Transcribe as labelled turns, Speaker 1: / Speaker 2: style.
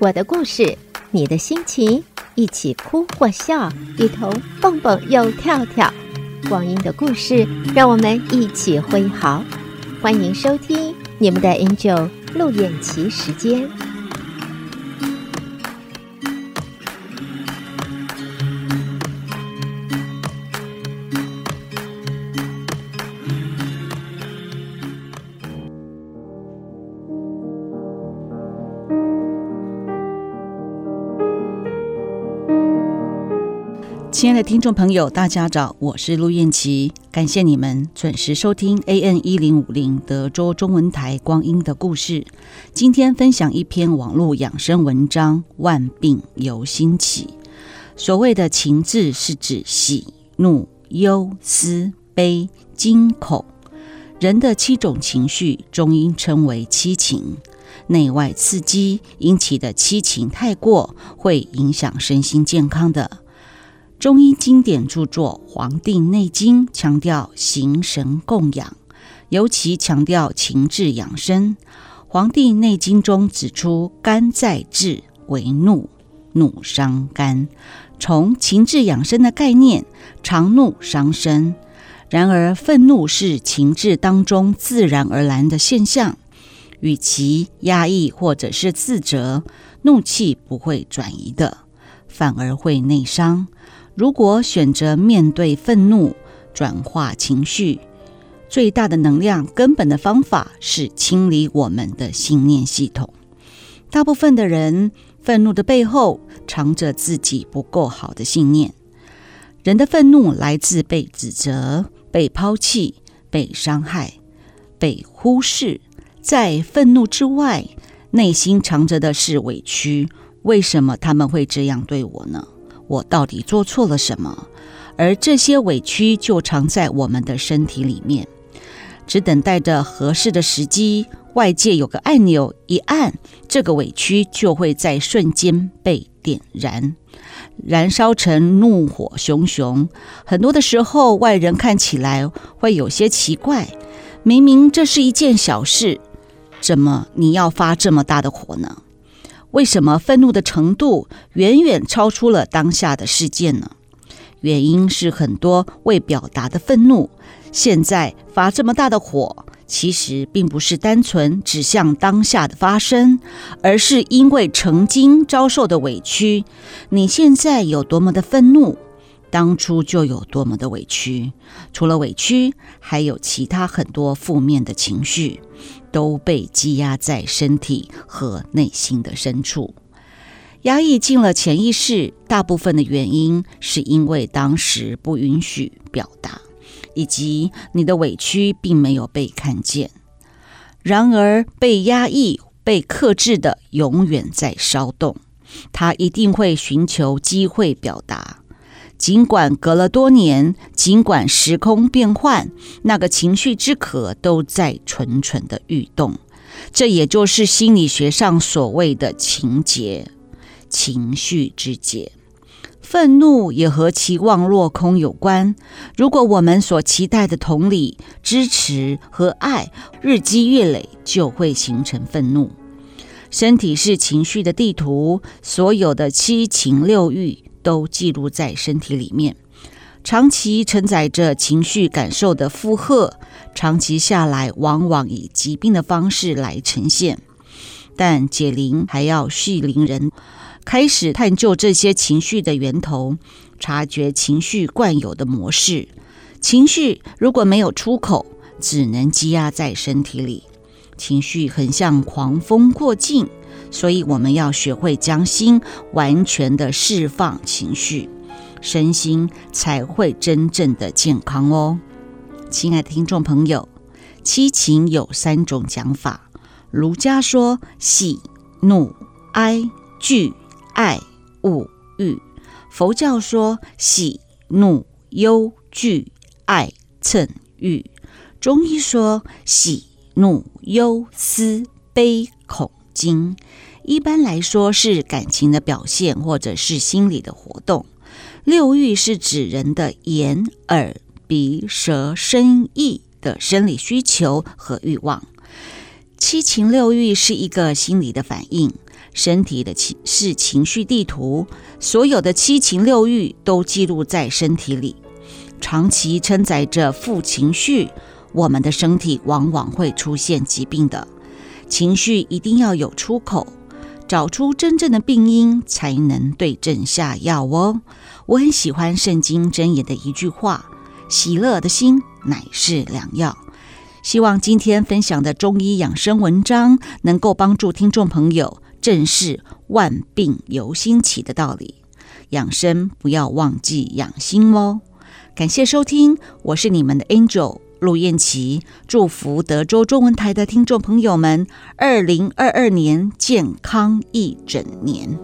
Speaker 1: 我的故事，你的心情，一起哭或笑，一同蹦蹦又跳跳。光阴的故事，让我们一起挥毫。欢迎收听你们的 Angel 陆燕琪时间。
Speaker 2: 亲爱的听众朋友，大家早，我是陆燕琪，感谢你们准时收听 AN 一零五零德州中文台《光阴的故事》。今天分享一篇网络养生文章：万病由心起。所谓的情志，是指喜、怒、忧、思、悲、惊、恐，人的七种情绪，中医称为七情。内外刺激引起的七情太过，会影响身心健康的。中医经典著作《黄帝内经》强调形神共养，尤其强调情志养生。《黄帝内经》中指出，肝在志为怒，怒伤肝。从情志养生的概念，常怒伤身。然而，愤怒是情志当中自然而然的现象，与其压抑或者是自责，怒气不会转移的，反而会内伤。如果选择面对愤怒，转化情绪，最大的能量根本的方法是清理我们的信念系统。大部分的人愤怒的背后藏着自己不够好的信念。人的愤怒来自被指责、被抛弃、被伤害、被忽视。在愤怒之外，内心藏着的是委屈。为什么他们会这样对我呢？我到底做错了什么？而这些委屈就藏在我们的身体里面，只等待着合适的时机，外界有个按钮一按，这个委屈就会在瞬间被点燃，燃烧成怒火熊熊。很多的时候，外人看起来会有些奇怪，明明这是一件小事，怎么你要发这么大的火呢？为什么愤怒的程度远远超出了当下的事件呢？原因是很多未表达的愤怒，现在发这么大的火，其实并不是单纯指向当下的发生，而是因为曾经遭受的委屈。你现在有多么的愤怒，当初就有多么的委屈。除了委屈，还有其他很多负面的情绪。都被积压在身体和内心的深处，压抑进了潜意识。大部分的原因是因为当时不允许表达，以及你的委屈并没有被看见。然而，被压抑、被克制的永远在骚动，它一定会寻求机会表达。尽管隔了多年，尽管时空变换，那个情绪之渴都在蠢蠢的欲动。这也就是心理学上所谓的情结，情绪之结。愤怒也和期望落空有关。如果我们所期待的同理、支持和爱日积月累，就会形成愤怒。身体是情绪的地图，所有的七情六欲。都记录在身体里面，长期承载着情绪感受的负荷，长期下来，往往以疾病的方式来呈现。但解铃还要系铃人，开始探究这些情绪的源头，察觉情绪惯有的模式。情绪如果没有出口，只能积压在身体里。情绪很像狂风过境。所以我们要学会将心完全的释放情绪，身心才会真正的健康哦。亲爱的听众朋友，七情有三种讲法。儒家说喜、怒、哀、惧、爱、恶、欲；佛教说喜、怒、忧、惧、爱、嗔、欲；中医说喜、怒、忧、思、悲、恐。惊，一般来说是感情的表现，或者是心理的活动。六欲是指人的眼、耳、鼻、舌、身、意的生理需求和欲望。七情六欲是一个心理的反应，身体的情是情绪地图，所有的七情六欲都记录在身体里。长期承载着负情绪，我们的身体往往会出现疾病的。情绪一定要有出口，找出真正的病因，才能对症下药哦。我很喜欢圣经箴言的一句话：“喜乐的心乃是良药。”希望今天分享的中医养生文章能够帮助听众朋友正视“万病由心起”的道理。养生不要忘记养心哦。感谢收听，我是你们的 Angel 陆燕琪，祝福德州中文台的听众朋友们，二零二二年健康一整年。